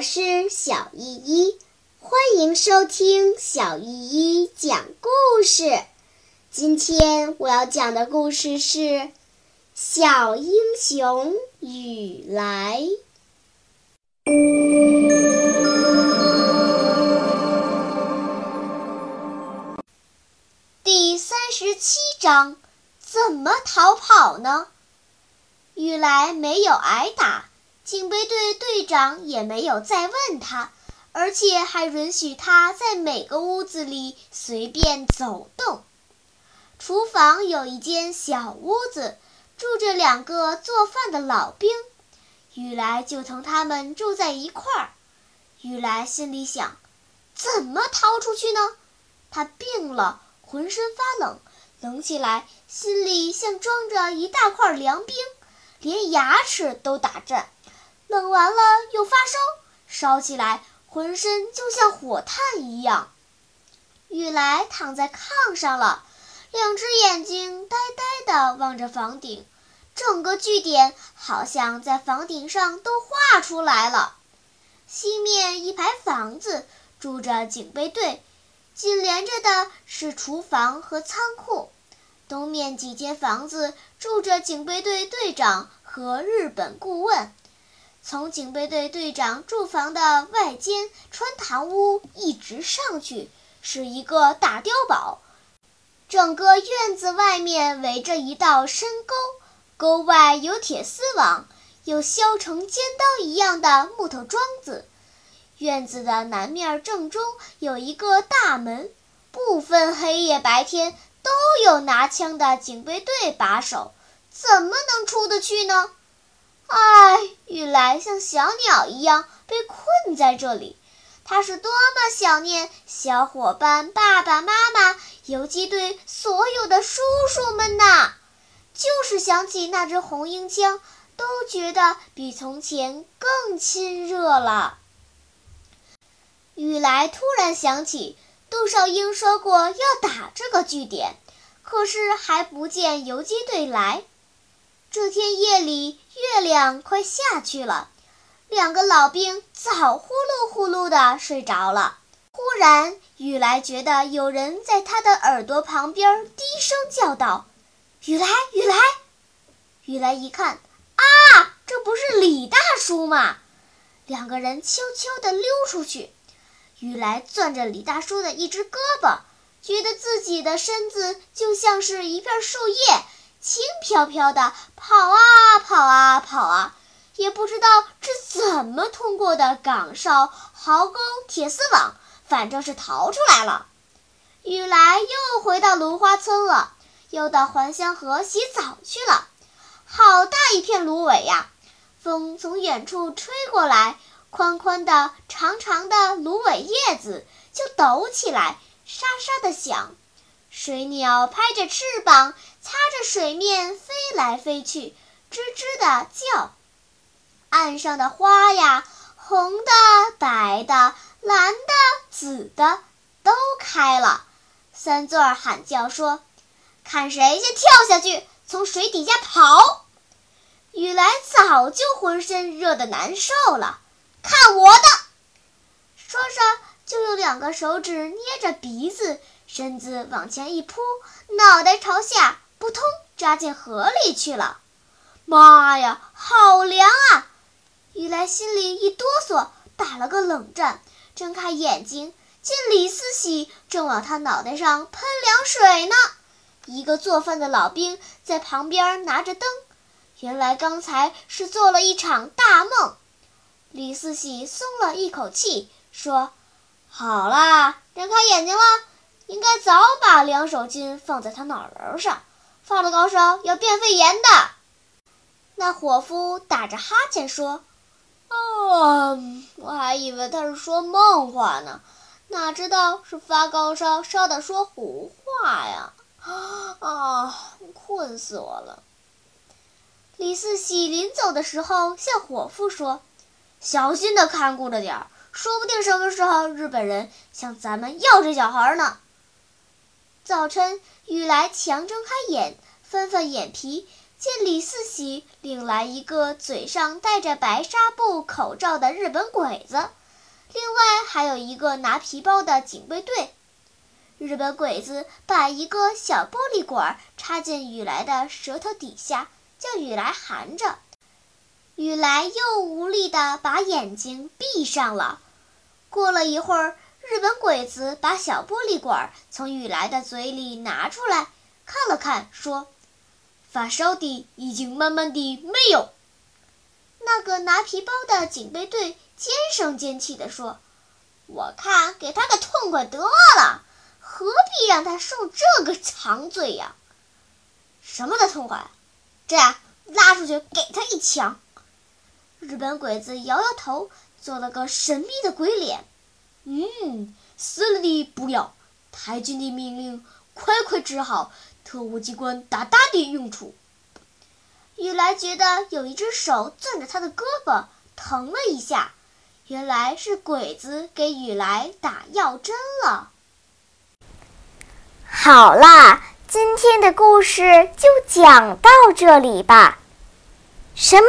我是小依依，欢迎收听小依依讲故事。今天我要讲的故事是《小英雄雨来》第三十七章：怎么逃跑呢？雨来没有挨打。警备队队长也没有再问他，而且还允许他在每个屋子里随便走动。厨房有一间小屋子，住着两个做饭的老兵，雨来就同他们住在一块儿。雨来心里想：怎么逃出去呢？他病了，浑身发冷，冷起来，心里像装着一大块凉冰，连牙齿都打颤。冷完了又发烧，烧起来浑身就像火炭一样。雨来躺在炕上了，两只眼睛呆呆地望着房顶，整个据点好像在房顶上都画出来了。西面一排房子住着警备队，紧连着的是厨房和仓库。东面几间房子住着警备队队长和日本顾问。从警备队队长住房的外间穿堂屋一直上去，是一个大碉堡。整个院子外面围着一道深沟，沟外有铁丝网，有削成尖刀一样的木头桩子。院子的南面正中有一个大门，不分黑夜白天都有拿枪的警备队把守，怎么能出得去呢？唉，雨来像小鸟一样被困在这里，他是多么想念小伙伴、爸爸妈妈、游击队所有的叔叔们呐！就是想起那支红缨枪，都觉得比从前更亲热了。雨来突然想起，杜少英说过要打这个据点，可是还不见游击队来。这天夜里，月亮快下去了，两个老兵早呼噜呼噜地睡着了。忽然，雨来觉得有人在他的耳朵旁边低声叫道：“雨来，雨来！”雨来一看，啊，这不是李大叔吗？两个人悄悄地溜出去。雨来攥着李大叔的一只胳膊，觉得自己的身子就像是一片树叶。轻飘飘的跑啊跑啊跑啊，也不知道是怎么通过的岗哨、壕沟、铁丝网，反正是逃出来了。雨来又回到芦花村了，又到还乡河洗澡去了。好大一片芦苇呀！风从远处吹过来，宽宽的、长长的芦苇叶子就抖起来，沙沙的响。水鸟拍着翅膀，擦着水面飞来飞去，吱吱地叫。岸上的花呀，红的、白的、蓝的、紫的，都开了。三座儿喊叫说：“看谁先跳下去，从水底下跑。”雨来早就浑身热得难受了，看我的！说着，就用两个手指捏着鼻子。身子往前一扑，脑袋朝下，扑通扎进河里去了。妈呀，好凉啊！雨来心里一哆嗦，打了个冷战，睁开眼睛，见李四喜正往他脑袋上喷凉水呢。一个做饭的老兵在旁边拿着灯，原来刚才是做了一场大梦。李四喜松了一口气，说：“好啦，睁开眼睛了。”应该早把两手巾放在他脑仁上，发了高烧要变肺炎的。那伙夫打着哈欠说：“哦，我还以为他是说梦话呢，哪知道是发高烧烧的说胡话呀！啊，困死我了。”李四喜临走的时候向伙夫说：“小心的看顾着点儿，说不定什么时候日本人向咱们要这小孩呢。”早晨，雨来强睁开眼，翻翻眼皮，见李四喜领来一个嘴上戴着白纱布口罩的日本鬼子，另外还有一个拿皮包的警卫队。日本鬼子把一个小玻璃管插进雨来的舌头底下，叫雨来含着。雨来又无力地把眼睛闭上了。过了一会儿，日本鬼子把小玻璃管从雨来的嘴里拿出来，看了看，说。发烧的已经慢慢的没有。那个拿皮包的警备队尖声尖气地说：“我看给他个痛快得了，何必让他受这个长罪呀？什么的痛快？这样拉出去给他一枪。”日本鬼子摇摇头，做了个神秘的鬼脸。嗯，死了的不要。太君的命令，快快治好。特务机关大大的用处。雨来觉得有一只手攥着他的胳膊，疼了一下。原来是鬼子给雨来打药针了。好啦，今天的故事就讲到这里吧。什么？